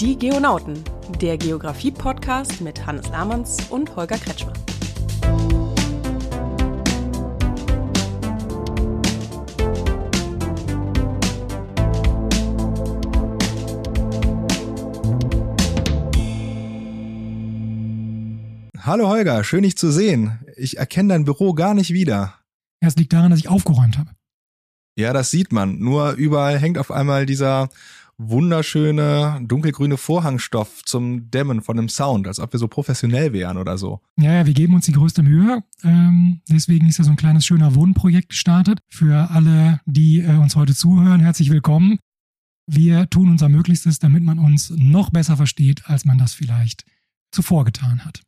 Die Geonauten, der Geografie-Podcast mit Hannes Lamanns und Holger Kretschmer. Hallo Holger, schön dich zu sehen. Ich erkenne dein Büro gar nicht wieder. Ja, es liegt daran, dass ich aufgeräumt habe. Ja, das sieht man. Nur überall hängt auf einmal dieser wunderschöne dunkelgrüne Vorhangstoff zum Dämmen von dem Sound, als ob wir so professionell wären oder so. Ja, ja, wir geben uns die größte Mühe. Ähm, deswegen ist ja so ein kleines schöner Wohnprojekt gestartet. Für alle, die äh, uns heute zuhören, herzlich willkommen. Wir tun unser Möglichstes, damit man uns noch besser versteht, als man das vielleicht zuvor getan hat.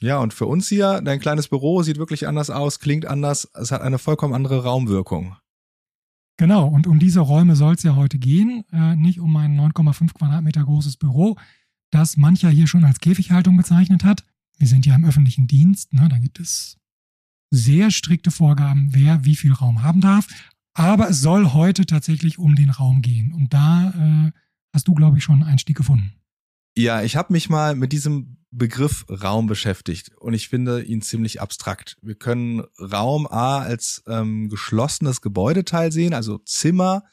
Ja, und für uns hier, dein kleines Büro sieht wirklich anders aus, klingt anders, es hat eine vollkommen andere Raumwirkung. Genau, und um diese Räume soll es ja heute gehen, äh, nicht um ein 9,5 Quadratmeter großes Büro, das mancher hier schon als Käfighaltung bezeichnet hat. Wir sind ja im öffentlichen Dienst, ne, da gibt es sehr strikte Vorgaben, wer wie viel Raum haben darf. Aber es soll heute tatsächlich um den Raum gehen. Und da äh, hast du, glaube ich, schon einen Einstieg gefunden. Ja, ich habe mich mal mit diesem Begriff Raum beschäftigt und ich finde ihn ziemlich abstrakt. Wir können Raum A als ähm, geschlossenes Gebäudeteil sehen, also Zimmer.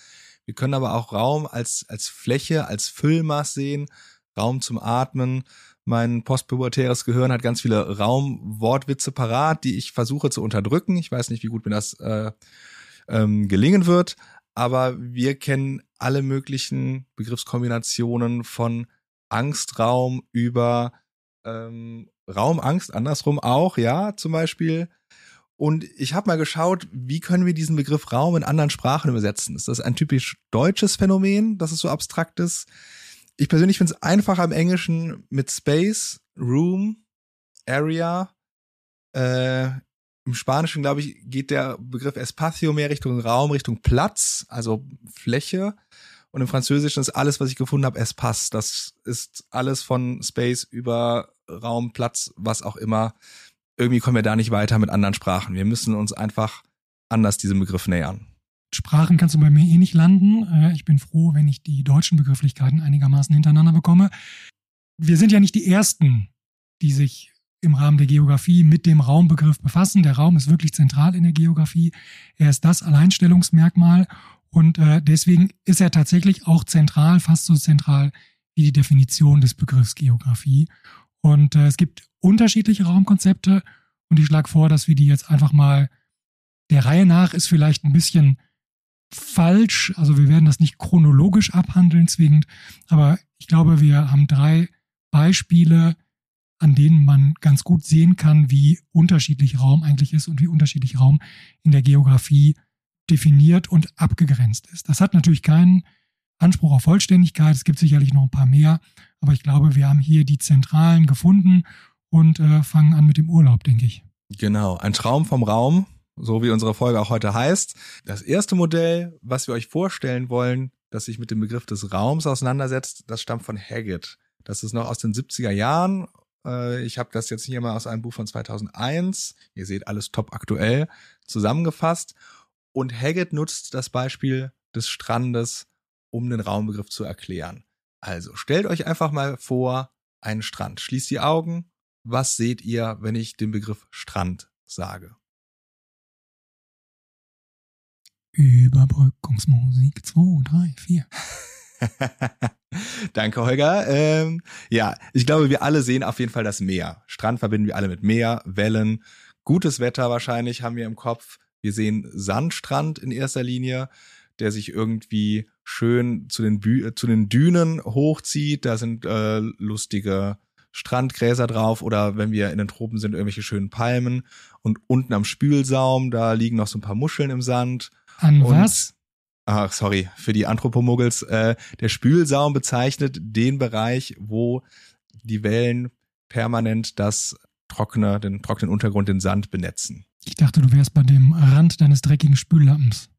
Wir können aber auch Raum als, als Fläche, als Füllmaß sehen, Raum zum Atmen. Mein postpubertäres Gehirn hat ganz viele Raumwortwitze parat, die ich versuche zu unterdrücken. Ich weiß nicht, wie gut mir das äh, ähm, gelingen wird, aber wir kennen alle möglichen Begriffskombinationen von Angstraum über ähm, Raumangst, andersrum auch, ja, zum Beispiel. Und ich habe mal geschaut, wie können wir diesen Begriff Raum in anderen Sprachen übersetzen? Ist das ein typisch deutsches Phänomen, dass es so abstrakt ist? Ich persönlich finde es einfacher im Englischen mit Space, Room, Area. Äh, Im Spanischen, glaube ich, geht der Begriff Espacio mehr Richtung Raum, Richtung Platz, also Fläche. Und im Französischen ist alles, was ich gefunden habe, Espace. Das ist alles von Space über Raum, Platz, was auch immer. Irgendwie kommen wir da nicht weiter mit anderen Sprachen. Wir müssen uns einfach anders diesem Begriff nähern. Sprachen kannst du bei mir eh nicht landen. Äh, ich bin froh, wenn ich die deutschen Begrifflichkeiten einigermaßen hintereinander bekomme. Wir sind ja nicht die Ersten, die sich im Rahmen der Geografie mit dem Raumbegriff befassen. Der Raum ist wirklich zentral in der Geografie. Er ist das Alleinstellungsmerkmal und äh, deswegen ist er tatsächlich auch zentral, fast so zentral wie die Definition des Begriffs Geografie. Und äh, es gibt unterschiedliche Raumkonzepte und ich schlage vor, dass wir die jetzt einfach mal der Reihe nach ist vielleicht ein bisschen falsch. Also wir werden das nicht chronologisch abhandeln zwingend, aber ich glaube, wir haben drei Beispiele, an denen man ganz gut sehen kann, wie unterschiedlich Raum eigentlich ist und wie unterschiedlich Raum in der Geografie definiert und abgegrenzt ist. Das hat natürlich keinen Anspruch auf Vollständigkeit. Es gibt sicherlich noch ein paar mehr, aber ich glaube, wir haben hier die Zentralen gefunden und äh, fangen an mit dem Urlaub, denke ich. Genau, ein Traum vom Raum, so wie unsere Folge auch heute heißt. Das erste Modell, was wir euch vorstellen wollen, das sich mit dem Begriff des Raums auseinandersetzt, das stammt von Haggett. Das ist noch aus den 70er Jahren. Äh, ich habe das jetzt hier mal aus einem Buch von 2001. Ihr seht alles top aktuell zusammengefasst. Und Haggett nutzt das Beispiel des Strandes, um den Raumbegriff zu erklären. Also stellt euch einfach mal vor, einen Strand. Schließt die Augen. Was seht ihr, wenn ich den Begriff Strand sage? Überbrückungsmusik 2, 3, 4. Danke, Holger. Ähm, ja, ich glaube, wir alle sehen auf jeden Fall das Meer. Strand verbinden wir alle mit Meer, Wellen, gutes Wetter wahrscheinlich haben wir im Kopf. Wir sehen Sandstrand in erster Linie, der sich irgendwie schön zu den, Bü zu den Dünen hochzieht. Da sind äh, lustige Strandgräser drauf oder wenn wir in den Tropen sind, irgendwelche schönen Palmen. Und unten am Spülsaum, da liegen noch so ein paar Muscheln im Sand. An Und, was? Ach, sorry, für die Anthropomuggels. Äh, der Spülsaum bezeichnet den Bereich, wo die Wellen permanent das trockene, den trockenen Untergrund, den Sand benetzen. Ich dachte, du wärst bei dem Rand deines dreckigen Spüllappens.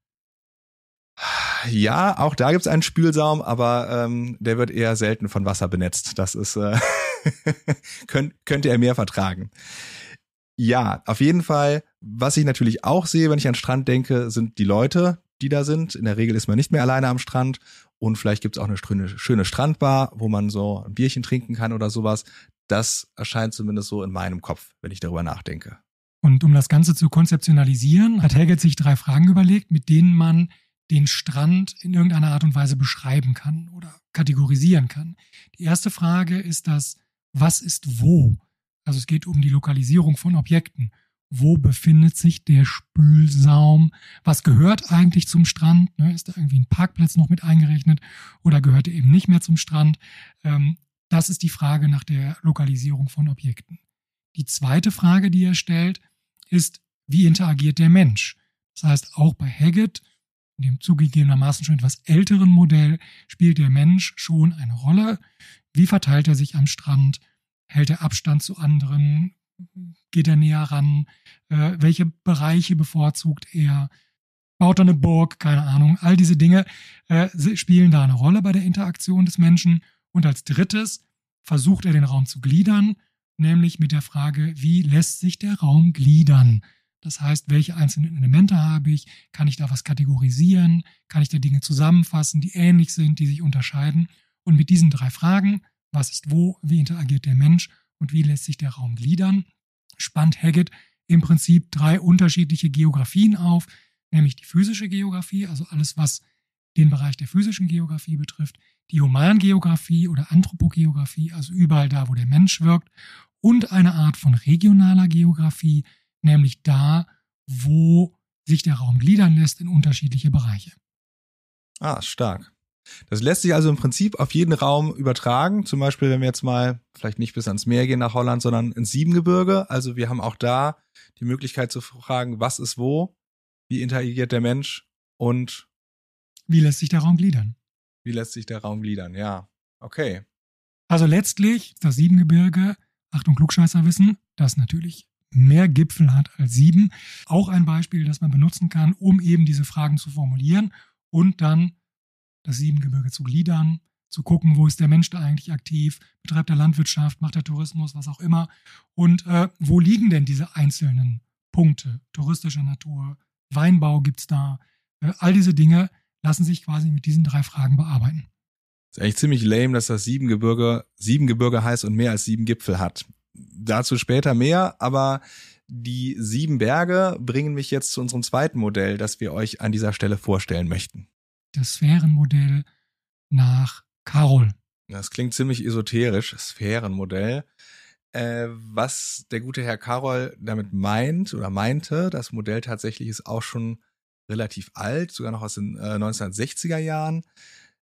Ja, auch da gibt's einen Spülsaum, aber ähm, der wird eher selten von Wasser benetzt. Das ist äh, könnt, könnte er mehr vertragen. Ja, auf jeden Fall. Was ich natürlich auch sehe, wenn ich an Strand denke, sind die Leute, die da sind. In der Regel ist man nicht mehr alleine am Strand und vielleicht gibt es auch eine schöne Strandbar, wo man so ein Bierchen trinken kann oder sowas. Das erscheint zumindest so in meinem Kopf, wenn ich darüber nachdenke. Und um das Ganze zu konzeptionalisieren, hat Haggett sich drei Fragen überlegt, mit denen man den Strand in irgendeiner Art und Weise beschreiben kann oder kategorisieren kann. Die erste Frage ist das, was ist wo? Also es geht um die Lokalisierung von Objekten. Wo befindet sich der Spülsaum? Was gehört eigentlich zum Strand? Ne, ist da irgendwie ein Parkplatz noch mit eingerechnet oder gehört er eben nicht mehr zum Strand? Ähm, das ist die Frage nach der Lokalisierung von Objekten. Die zweite Frage, die er stellt, ist, wie interagiert der Mensch? Das heißt, auch bei Haggett, in dem zugegebenermaßen schon etwas älteren Modell, spielt der Mensch schon eine Rolle. Wie verteilt er sich am Strand? Hält er Abstand zu anderen? Geht er näher ran? Äh, welche Bereiche bevorzugt er? Baut er eine Burg? Keine Ahnung. All diese Dinge äh, spielen da eine Rolle bei der Interaktion des Menschen. Und als drittes versucht er den Raum zu gliedern nämlich mit der Frage, wie lässt sich der Raum gliedern? Das heißt, welche einzelnen Elemente habe ich? Kann ich da was kategorisieren? Kann ich da Dinge zusammenfassen, die ähnlich sind, die sich unterscheiden? Und mit diesen drei Fragen, was ist wo, wie interagiert der Mensch und wie lässt sich der Raum gliedern, spannt Haggett im Prinzip drei unterschiedliche Geografien auf, nämlich die physische Geografie, also alles, was den Bereich der physischen Geografie betrifft, die Humangeografie oder Anthropogeografie, also überall da, wo der Mensch wirkt, und eine Art von regionaler Geografie, nämlich da, wo sich der Raum gliedern lässt in unterschiedliche Bereiche. Ah, stark. Das lässt sich also im Prinzip auf jeden Raum übertragen. Zum Beispiel, wenn wir jetzt mal vielleicht nicht bis ans Meer gehen nach Holland, sondern ins Siebengebirge. Also wir haben auch da die Möglichkeit zu fragen, was ist wo, wie interagiert der Mensch und wie lässt sich der Raum gliedern? Wie lässt sich der Raum gliedern? Ja, okay. Also letztlich das Siebengebirge Achtung, Klugscheißer wissen, das natürlich mehr Gipfel hat als sieben. Auch ein Beispiel, das man benutzen kann, um eben diese Fragen zu formulieren und dann das Siebengebirge zu gliedern, zu gucken, wo ist der Mensch da eigentlich aktiv, betreibt er Landwirtschaft, macht er Tourismus, was auch immer. Und äh, wo liegen denn diese einzelnen Punkte? Touristische Natur, Weinbau gibt's da. Äh, all diese Dinge lassen sich quasi mit diesen drei Fragen bearbeiten. Ist eigentlich ziemlich lame, dass das Siebengebirge Siebengebirge heißt und mehr als sieben Gipfel hat. Dazu später mehr, aber die sieben Berge bringen mich jetzt zu unserem zweiten Modell, das wir euch an dieser Stelle vorstellen möchten. Das Sphärenmodell nach Carol. Das klingt ziemlich esoterisch, Sphärenmodell. Äh, was der gute Herr Carol damit meint oder meinte, das Modell tatsächlich ist auch schon relativ alt, sogar noch aus den äh, 1960er Jahren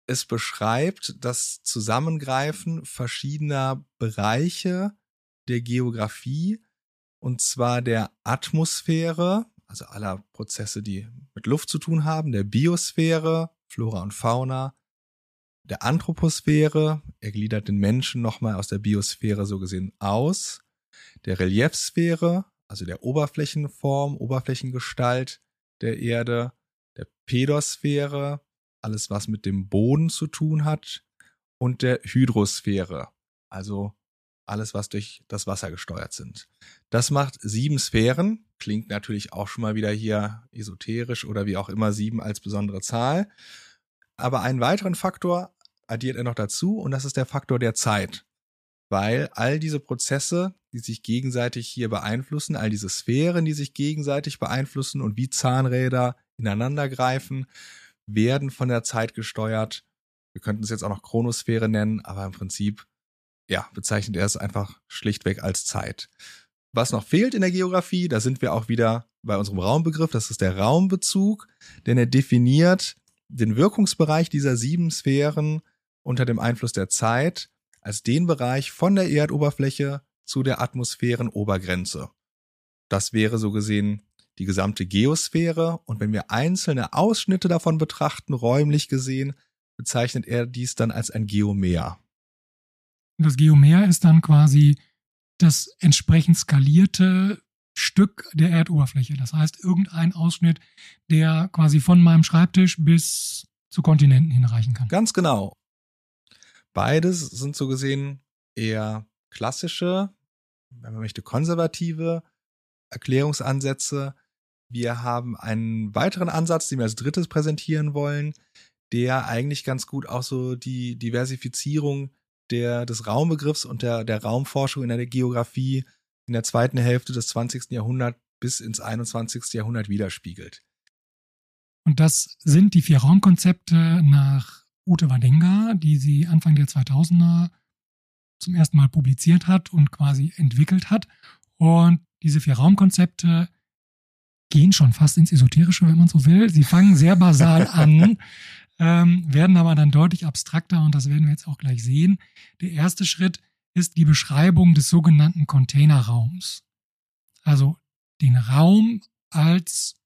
es beschreibt das Zusammengreifen verschiedener Bereiche der Geografie, und zwar der Atmosphäre, also aller Prozesse, die mit Luft zu tun haben, der Biosphäre, Flora und Fauna, der Anthroposphäre, er gliedert den Menschen nochmal aus der Biosphäre so gesehen aus, der Reliefsphäre, also der Oberflächenform, Oberflächengestalt der Erde, der Pedosphäre, alles was mit dem Boden zu tun hat und der Hydrosphäre, also alles was durch das Wasser gesteuert sind. Das macht sieben Sphären, klingt natürlich auch schon mal wieder hier esoterisch oder wie auch immer sieben als besondere Zahl. Aber einen weiteren Faktor addiert er noch dazu und das ist der Faktor der Zeit. Weil all diese Prozesse, die sich gegenseitig hier beeinflussen, all diese Sphären, die sich gegenseitig beeinflussen und wie Zahnräder ineinander greifen, werden von der Zeit gesteuert. Wir könnten es jetzt auch noch Chronosphäre nennen, aber im Prinzip, ja, bezeichnet er es einfach schlichtweg als Zeit. Was noch fehlt in der Geografie, da sind wir auch wieder bei unserem Raumbegriff, das ist der Raumbezug, denn er definiert den Wirkungsbereich dieser sieben Sphären unter dem Einfluss der Zeit als den Bereich von der Erdoberfläche zu der Atmosphärenobergrenze. Das wäre so gesehen die gesamte Geosphäre und wenn wir einzelne Ausschnitte davon betrachten, räumlich gesehen, bezeichnet er dies dann als ein Geomer. Das Geomer ist dann quasi das entsprechend skalierte Stück der Erdoberfläche. Das heißt, irgendein Ausschnitt, der quasi von meinem Schreibtisch bis zu Kontinenten hinreichen kann. Ganz genau. Beides sind so gesehen eher klassische, wenn man möchte, konservative Erklärungsansätze, Wir haben einen weiteren Ansatz, den wir als drittes präsentieren wollen, der eigentlich ganz gut auch so die Diversifizierung der, des Raumbegriffs und der, der Raumforschung in der Geografie in der zweiten Hälfte des 20. Jahrhunderts bis ins 21. Jahrhundert widerspiegelt. Und das sind die vier Raumkonzepte nach Ute Wadenga, die sie Anfang der 2000er zum ersten Mal publiziert hat und quasi entwickelt hat. Und diese vier Raumkonzepte gehen schon fast ins Esoterische, wenn man so will. Sie fangen sehr basal an, ähm, werden aber dann deutlich abstrakter und das werden wir jetzt auch gleich sehen. Der erste Schritt ist die Beschreibung des sogenannten Containerraums. Also den Raum als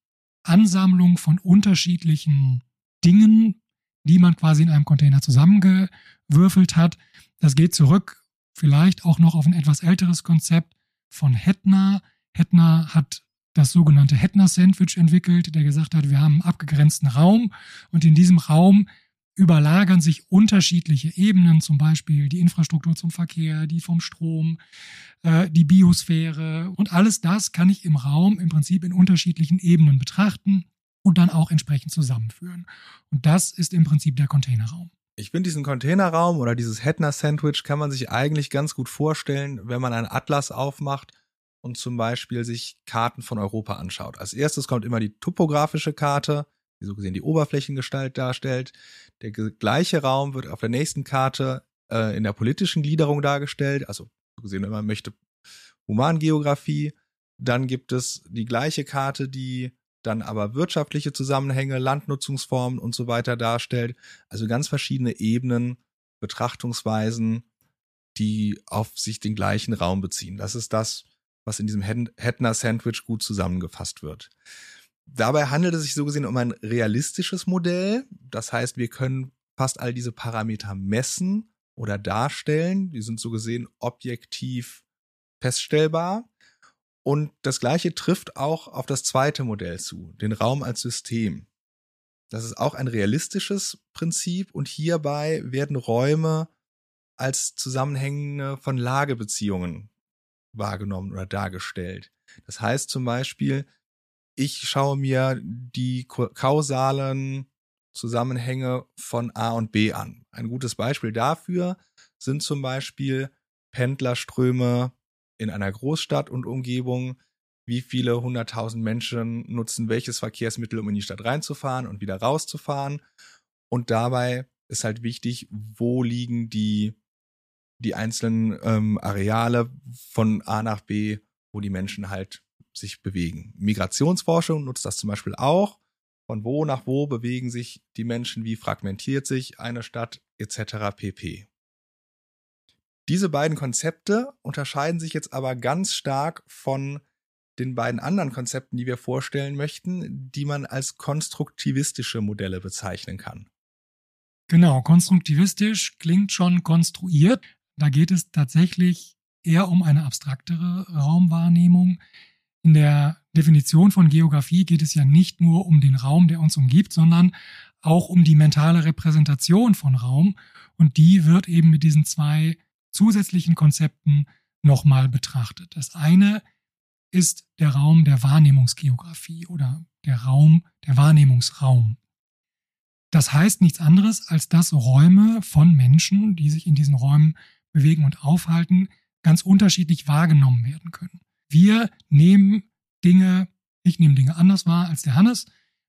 Ansammlung von unterschiedlichen Dingen, die man quasi in einem Container zusammengewürfelt hat. Das geht zurück vielleicht auch noch auf ein etwas älteres Konzept von Hettner. Hettner hat das sogenannte Hettner-Sandwich entwickelt, der gesagt hat, wir haben einen abgegrenzten Raum und in diesem Raum überlagern sich unterschiedliche Ebenen, zum Beispiel die Infrastruktur zum Verkehr, die vom Strom, äh, die Biosphäre und alles das kann ich im Raum im Prinzip in unterschiedlichen Ebenen betrachten und dann auch entsprechend zusammenführen. Und das ist im Prinzip der Containerraum. Ich finde diesen Containerraum oder dieses Hettner-Sandwich kann man sich eigentlich ganz gut vorstellen, wenn man einen Atlas aufmacht und zum Beispiel sich Karten von Europa anschaut. Als erstes kommt immer die topografische Karte, die so gesehen die Oberflächengestalt darstellt. Der gleiche Raum wird auf der nächsten Karte äh, in der politischen Gliederung dargestellt, also so gesehen, wenn man möchte, Humangeografie. Dann gibt es die gleiche Karte, die dann aber wirtschaftliche Zusammenhänge, Landnutzungsformen und so weiter darstellt. Also ganz verschiedene Ebenen, Betrachtungsweisen, die auf sich den gleichen Raum beziehen. Das ist das, was in diesem Hettner-Sandwich gut zusammengefasst wird. Dabei handelt es sich so gesehen um ein realistisches Modell. Das heißt, wir können fast all diese Parameter messen oder darstellen. Die sind so gesehen objektiv feststellbar. Und das gleiche trifft auch auf das zweite Modell zu, den Raum als System. Das ist auch ein realistisches Prinzip und hierbei werden Räume als Zusammenhänge von Lagebeziehungen wahrgenommen oder dargestellt. Das heißt zum Beispiel, ich schaue mir die kausalen Zusammenhänge von A und B an. Ein gutes Beispiel dafür sind zum Beispiel Pendlerströme in einer Großstadt und Umgebung. Wie viele hunderttausend Menschen nutzen welches Verkehrsmittel, um in die Stadt reinzufahren und wieder rauszufahren? Und dabei ist halt wichtig, wo liegen die die einzelnen ähm, Areale von A nach B, wo die Menschen halt sich bewegen. Migrationsforschung nutzt das zum Beispiel auch. Von wo nach wo bewegen sich die Menschen, wie fragmentiert sich eine Stadt etc. pp. Diese beiden Konzepte unterscheiden sich jetzt aber ganz stark von den beiden anderen Konzepten, die wir vorstellen möchten, die man als konstruktivistische Modelle bezeichnen kann. Genau, konstruktivistisch klingt schon konstruiert, da geht es tatsächlich eher um eine abstraktere Raumwahrnehmung. In der Definition von Geografie geht es ja nicht nur um den Raum, der uns umgibt, sondern auch um die mentale Repräsentation von Raum. Und die wird eben mit diesen zwei zusätzlichen Konzepten nochmal betrachtet. Das eine ist der Raum der Wahrnehmungsgeografie oder der Raum, der Wahrnehmungsraum. Das heißt nichts anderes, als dass Räume von Menschen, die sich in diesen Räumen bewegen und aufhalten, ganz unterschiedlich wahrgenommen werden können. Wir nehmen Dinge, ich nehme Dinge anders wahr als der Hannes,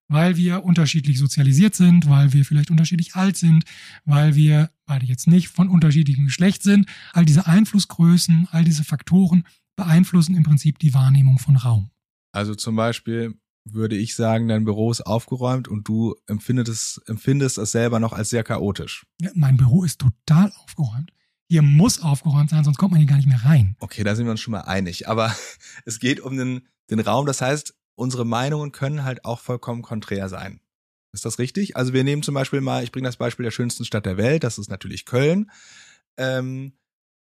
weil wir unterschiedlich sozialisiert sind, weil wir vielleicht unterschiedlich alt sind, weil wir beide jetzt nicht von unterschiedlichem Geschlecht sind. All diese Einflussgrößen, all diese Faktoren beeinflussen im Prinzip die Wahrnehmung von Raum. Also zum Beispiel würde ich sagen, dein Büro ist aufgeräumt und du empfindest es, empfindest es selber noch als sehr chaotisch. Ja, mein Büro ist total aufgeräumt hier muss aufgeräumt sein, sonst kommt man hier gar nicht mehr rein. Okay, da sind wir uns schon mal einig. Aber es geht um den, den Raum. Das heißt, unsere Meinungen können halt auch vollkommen konträr sein. Ist das richtig? Also wir nehmen zum Beispiel mal, ich bringe das Beispiel der schönsten Stadt der Welt, das ist natürlich Köln. Ähm,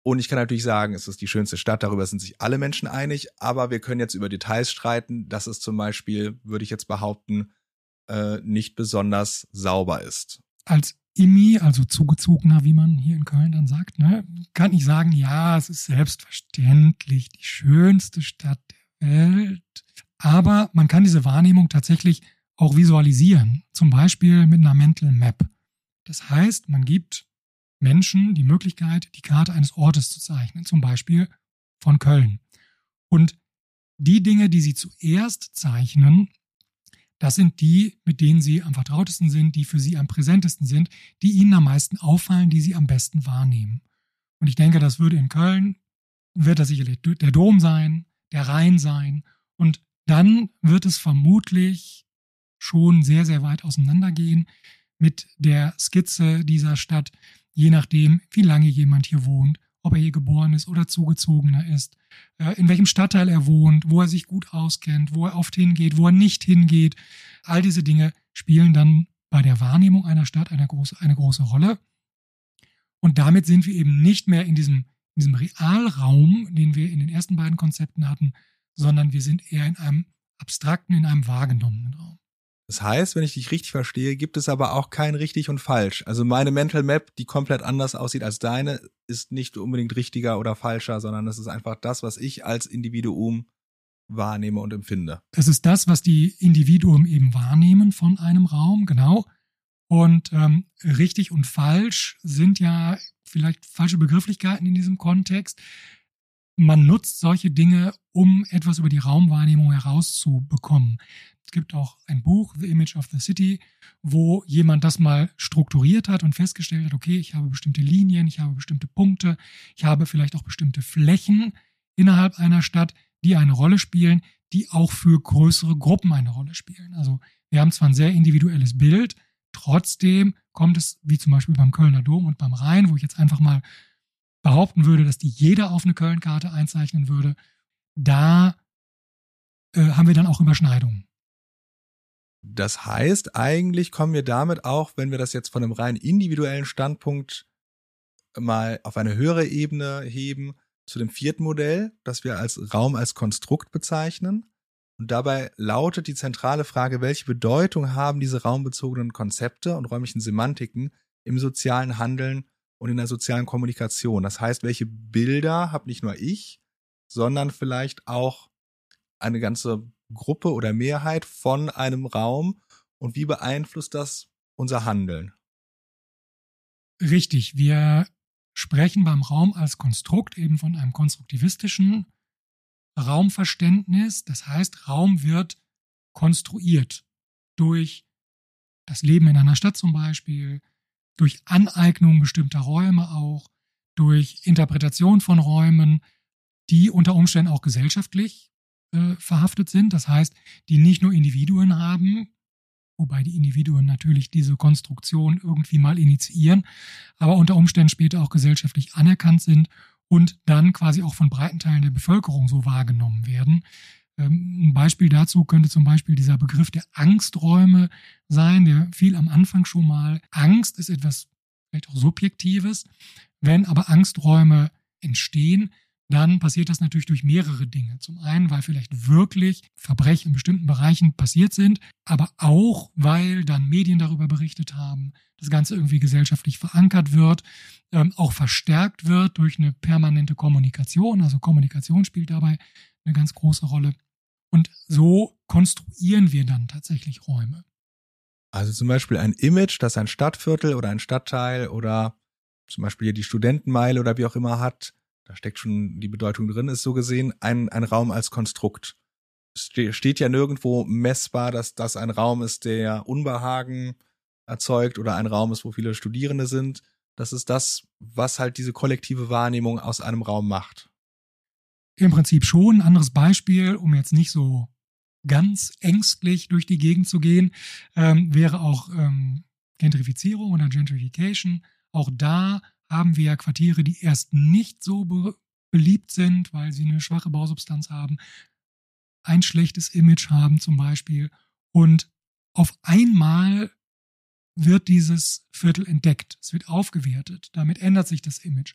und ich kann natürlich sagen, es ist die schönste Stadt, darüber sind sich alle Menschen einig, aber wir können jetzt über Details streiten, dass es zum Beispiel, würde ich jetzt behaupten, äh, nicht besonders sauber ist. Als Immi, also zugezogener, wie man hier in Köln dann sagt, ne, kann ich sagen, ja, es ist selbstverständlich die schönste Stadt Welt. Aber man kann diese Wahrnehmung tatsächlich auch visualisieren, zum Beispiel mit einer Mental Map. Das heißt, man gibt Menschen die Möglichkeit, die Karte eines Ortes zu zeichnen, zum Beispiel von Köln. Und die Dinge, die sie zuerst zeichnen, das sind die, mit denen sie am vertrautesten sind, die für sie am präsentesten sind, die ihnen am meisten auffallen, die sie am besten wahrnehmen. Und ich denke, das würde in Köln, wird das sicherlich der Dom sein, der Rhein sein. Und dann wird es vermutlich schon sehr, sehr weit auseinandergehen mit der Skizze dieser Stadt, je nachdem, wie lange jemand hier wohnt, ob er hier geboren ist oder zugezogener ist, äh, in welchem Stadtteil er wohnt, wo er sich gut auskennt, wo er oft hingeht, wo er nicht hingeht. All diese Dinge spielen dann bei der Wahrnehmung einer Stadt eine große, eine große Rolle. Und damit sind wir eben nicht mehr in diesem, in diesem Realraum, den wir in den ersten beiden Konzepten hatten, sondern wir sind eher in einem abstrakten, in einem wahrgenommenen Raum. Das heißt, wenn ich dich richtig verstehe, gibt es aber auch kein richtig und falsch. Also meine Mental Map, die komplett anders aussieht als deine, ist nicht unbedingt richtiger oder falscher, sondern es ist einfach das, was ich als Individuum wahrnehme und empfinde. Es ist das, was die Individuen eben wahrnehmen von einem Raum, genau. Und ähm, richtig und falsch sind ja vielleicht falsche Begrifflichkeiten in diesem Kontext. Man nutzt solche Dinge, um etwas über die Raumwahrnehmung herauszubekommen. Es gibt auch ein Buch, The Image of the City, wo jemand das mal strukturiert hat und festgestellt hat, okay, ich habe bestimmte Linien, ich habe bestimmte Punkte, ich habe vielleicht auch bestimmte Flächen innerhalb einer Stadt, die eine Rolle spielen, die auch für größere Gruppen eine Rolle spielen. Also wir haben zwar ein sehr individuelles Bild, trotzdem kommt es, wie zum Beispiel beim Kölner Dom und beim Rhein, wo ich jetzt einfach mal behaupten würde, dass die jeder auf eine Köln-Karte einzeichnen würde, da äh, haben wir dann auch Überschneidungen. Das heißt, eigentlich kommen wir damit auch, wenn wir das jetzt von einem rein individuellen Standpunkt mal auf eine höhere Ebene heben, zu dem vierten Modell, das wir als Raum als Konstrukt bezeichnen. Und dabei lautet die zentrale Frage, welche Bedeutung haben diese raumbezogenen Konzepte und räumlichen Semantiken im sozialen Handeln und in der sozialen Kommunikation? Das heißt, welche Bilder habe nicht nur ich, sondern vielleicht auch eine ganze Gruppe oder Mehrheit von einem Raum und wie beeinflusst das unser Handeln? Richtig, wir sprechen beim Raum als Konstrukt eben von einem konstruktivistischen Raumverständnis. Das heißt, Raum wird konstruiert durch das Leben in einer Stadt zum Beispiel, durch Aneignung bestimmter Räume auch, durch Interpretation von Räumen, die unter Umständen auch gesellschaftlich äh, verhaftet sind. Das heißt, die nicht nur Individuen haben, wobei die Individuen natürlich diese Konstruktion irgendwie mal initiieren, aber unter Umständen später auch gesellschaftlich anerkannt sind und dann quasi auch von breiten Teilen der Bevölkerung so wahrgenommen werden. Ähm, ein Beispiel dazu könnte zum Beispiel dieser Begriff der Angsträume sein, der fiel am Anfang schon mal. Angst ist etwas vielleicht auch Subjektives. Wenn aber Angsträume entstehen, dann passiert das natürlich durch mehrere Dinge. Zum einen, weil vielleicht wirklich Verbrechen in bestimmten Bereichen passiert sind, aber auch, weil dann Medien darüber berichtet haben, das Ganze irgendwie gesellschaftlich verankert wird, ähm, auch verstärkt wird durch eine permanente Kommunikation. Also Kommunikation spielt dabei eine ganz große Rolle. Und so konstruieren wir dann tatsächlich Räume. Also zum Beispiel ein Image, das ein Stadtviertel oder ein Stadtteil oder zum Beispiel hier die Studentenmeile oder wie auch immer hat, da steckt schon die Bedeutung drin, ist so gesehen ein, ein Raum als Konstrukt. Es steht ja nirgendwo messbar, dass das ein Raum ist, der Unbehagen erzeugt oder ein Raum ist, wo viele Studierende sind. Das ist das, was halt diese kollektive Wahrnehmung aus einem Raum macht. Im Prinzip schon. Ein anderes Beispiel, um jetzt nicht so ganz ängstlich durch die Gegend zu gehen, ähm, wäre auch ähm, Gentrifizierung oder Gentrification. Auch da haben wir ja Quartiere, die erst nicht so be beliebt sind, weil sie eine schwache Bausubstanz haben, ein schlechtes Image haben zum Beispiel. Und auf einmal wird dieses Viertel entdeckt, es wird aufgewertet, damit ändert sich das Image,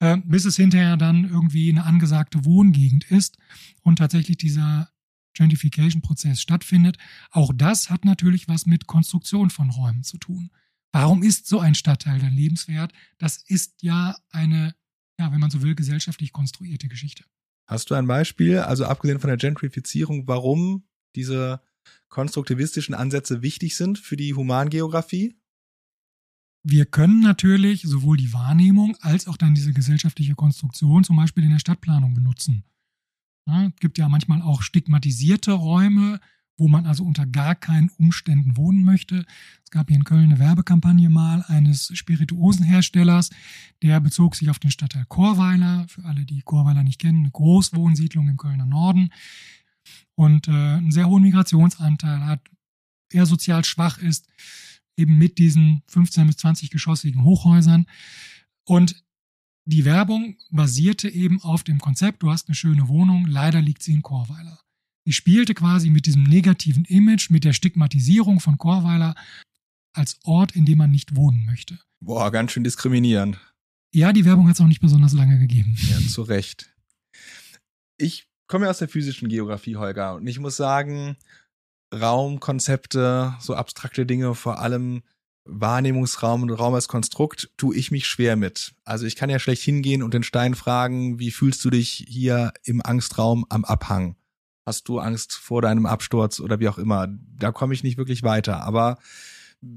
äh, bis es hinterher dann irgendwie eine angesagte Wohngegend ist und tatsächlich dieser Gentrification-Prozess stattfindet. Auch das hat natürlich was mit Konstruktion von Räumen zu tun. Warum ist so ein Stadtteil dann lebenswert? Das ist ja eine, ja, wenn man so will, gesellschaftlich konstruierte Geschichte. Hast du ein Beispiel, also abgesehen von der Gentrifizierung, warum diese konstruktivistischen Ansätze wichtig sind für die Humangeografie? Wir können natürlich sowohl die Wahrnehmung als auch dann diese gesellschaftliche Konstruktion zum Beispiel in der Stadtplanung benutzen. Ja, es gibt ja manchmal auch stigmatisierte Räume, wo man also unter gar keinen Umständen wohnen möchte. Es gab hier in Köln eine Werbekampagne mal eines Spirituosenherstellers, der bezog sich auf den Stadtteil Chorweiler, für alle, die Chorweiler nicht kennen, eine Großwohnsiedlung im Kölner Norden und äh, einen sehr hohen Migrationsanteil hat, eher sozial schwach ist, eben mit diesen 15 bis 20 geschossigen Hochhäusern. Und die Werbung basierte eben auf dem Konzept, du hast eine schöne Wohnung, leider liegt sie in Chorweiler. Sie spielte quasi mit diesem negativen Image, mit der Stigmatisierung von Chorweiler als Ort, in dem man nicht wohnen möchte. Boah, ganz schön diskriminierend. Ja, die Werbung hat es auch nicht besonders lange gegeben. Ja, zu Recht. Ich komme ja aus der physischen Geografie, Holger, und ich muss sagen, Raumkonzepte, so abstrakte Dinge, vor allem Wahrnehmungsraum und Raum als Konstrukt, tue ich mich schwer mit. Also ich kann ja schlecht hingehen und den Stein fragen, wie fühlst du dich hier im Angstraum am Abhang? hast du Angst vor deinem Absturz oder wie auch immer. Da komme ich nicht wirklich weiter. Aber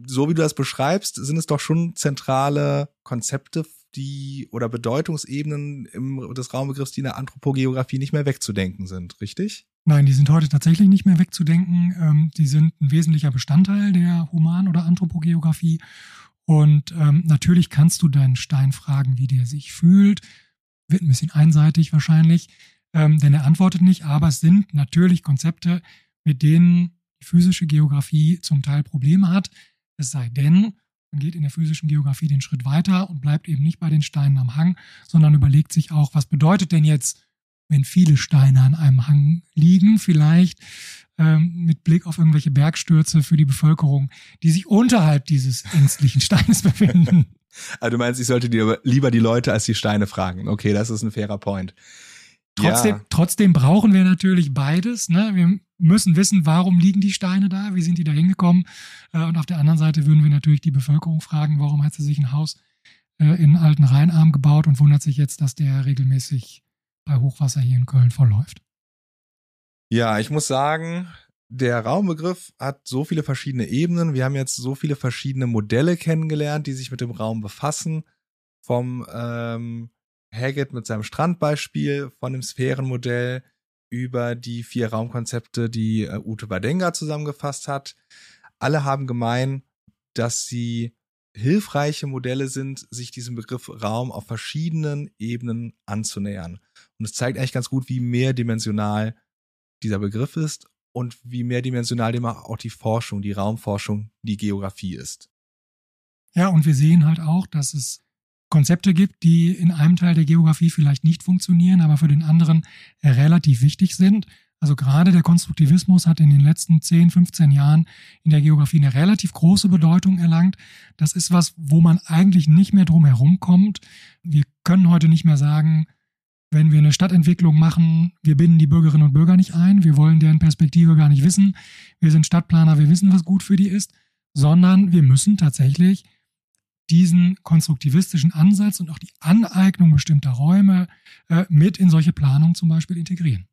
so wie du das beschreibst, sind es doch schon zentrale Konzepte, die oder Bedeutungsebenen im, des Raumbegriffs, die in der Anthropogeografie nicht mehr wegzudenken sind, richtig? Nein, die sind heute tatsächlich nicht mehr wegzudenken. Ähm, die sind ein wesentlicher Bestandteil der Human- oder Anthropogeografie. Und ähm, natürlich kannst du deinen Stein fragen, wie der sich fühlt. Wird ein bisschen einseitig wahrscheinlich ähm, denn er antwortet nicht, aber es sind natürlich Konzepte, mit denen die physische Geografie zum Teil Probleme hat. Es sei denn, man geht in der physischen Geografie den Schritt weiter und bleibt eben nicht bei den Steinen am Hang, sondern überlegt sich auch, was bedeutet denn jetzt, wenn viele Steine an einem Hang liegen, vielleicht ähm, mit Blick auf irgendwelche Bergstürze für die Bevölkerung, die sich unterhalb dieses ängstlichen Steines befinden. Also du meinst, ich sollte dir lieber die Leute als die Steine fragen. Okay, das ist ein fairer Point. Trotzdem, ja. trotzdem brauchen wir natürlich beides. Ne? Wir müssen wissen, warum liegen die Steine da, wie sind die da hingekommen. Äh, und auf der anderen Seite würden wir natürlich die Bevölkerung fragen, warum hat sie sich ein Haus äh, in alten Rheinarm gebaut und wundert sich jetzt, dass der regelmäßig bei Hochwasser hier in Köln verläuft. Ja, ich muss sagen, der Raumbegriff hat so viele verschiedene Ebenen. Wir haben jetzt so viele verschiedene Modelle kennengelernt, die sich mit dem Raum befassen. Vom ähm, Haggett mit seinem Strandbeispiel von dem Sphärenmodell über die vier Raumkonzepte, die äh, Ute Badenga zusammengefasst hat. Alle haben gemein, dass sie hilfreiche Modelle sind, sich diesem Begriff Raum auf verschiedenen Ebenen anzunähern. Und es zeigt eigentlich ganz gut, wie mehrdimensional dieser Begriff ist und wie mehrdimensional dem auch die Forschung, die Raumforschung, die Geografie ist. Ja, und wir sehen halt auch, dass es Konzepte gibt, die in einem Teil der Geografie vielleicht nicht funktionieren, aber für den anderen relativ wichtig sind. Also gerade der Konstruktivismus hat in den letzten 10, 15 Jahren in der Geografie eine relativ große Bedeutung erlangt. Das ist was, wo man eigentlich nicht mehr drum herum kommt. Wir können heute nicht mehr sagen, wenn wir eine Stadtentwicklung machen, wir binden die Bürgerinnen und Bürger nicht ein, wir wollen deren Perspektive gar nicht wissen, wir sind Stadtplaner, wir wissen, was gut für die ist, sondern wir müssen tatsächlich diesen konstruktivistischen Ansatz und auch die Aneignung bestimmter Räume äh, mit in solche Planungen zum Beispiel integrieren.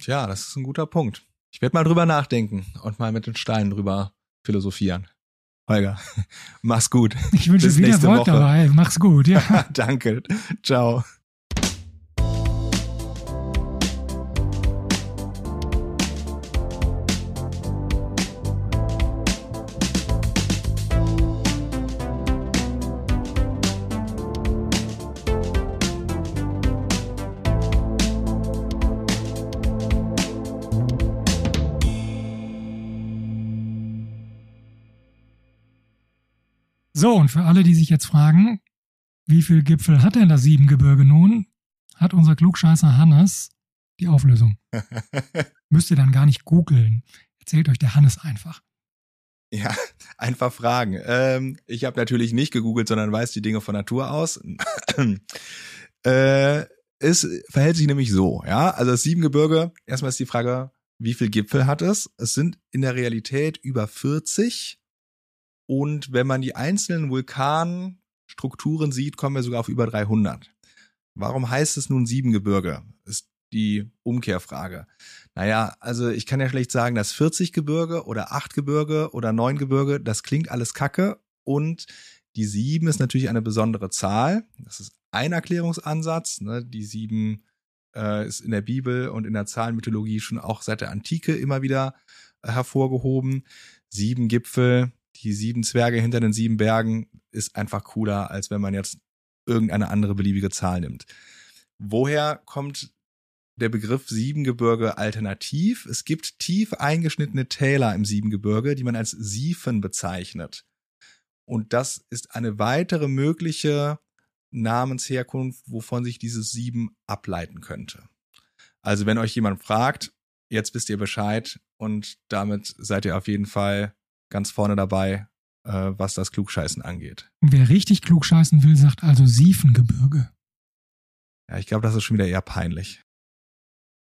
Tja, das ist ein guter Punkt. Ich werde mal drüber nachdenken und mal mit den Steinen drüber philosophieren. Holger, mach's gut. Ich wünsche Bis viel Erfolg dabei. Mach's gut, ja. Danke. Ciao. So, und für alle, die sich jetzt fragen, wie viel Gipfel hat denn das Siebengebirge nun, hat unser Klugscheißer Hannes die Auflösung. Müsst ihr dann gar nicht googeln. Erzählt euch der Hannes einfach. Ja, einfach fragen. Ähm, ich habe natürlich nicht gegoogelt, sondern weiß die Dinge von Natur aus. äh, es verhält sich nämlich so, ja. Also das Siebengebirge, erstmal ist die Frage, wie viel Gipfel hat es? Es sind in der Realität über 40 und wenn man die einzelnen Vulkanstrukturen sieht, kommen wir sogar auf über 300. Warum heißt es nun Siebengebirge? Ist die Umkehrfrage. Naja, also ich kann ja schlecht sagen, dass 40 Gebirge oder 8 Gebirge oder 9 Gebirge, das klingt alles kacke und die 7 ist natürlich eine besondere Zahl. Das ist ein Erklärungsansatz. Ne? Die 7 äh, ist in der Bibel und in der Zahlenmythologie schon auch seit der Antike immer wieder äh, hervorgehoben. Sieben Gipfel, die sieben Zwerge hinter den sieben Bergen ist einfach cooler, als wenn man jetzt irgendeine andere beliebige Zahl nimmt. Woher kommt der Begriff Siebengebirge alternativ? Es gibt tief eingeschnittene Täler im Siebengebirge, die man als Siefen bezeichnet. Und das ist eine weitere mögliche Namensherkunft, wovon sich dieses Sieben ableiten könnte. Also wenn euch jemand fragt, jetzt wisst ihr Bescheid und damit seid ihr auf jeden Fall ganz vorne dabei, äh, was das Klugscheißen angeht. Wer richtig klugscheißen will, sagt also Siefengebirge. Ja, ich glaube, das ist schon wieder eher peinlich.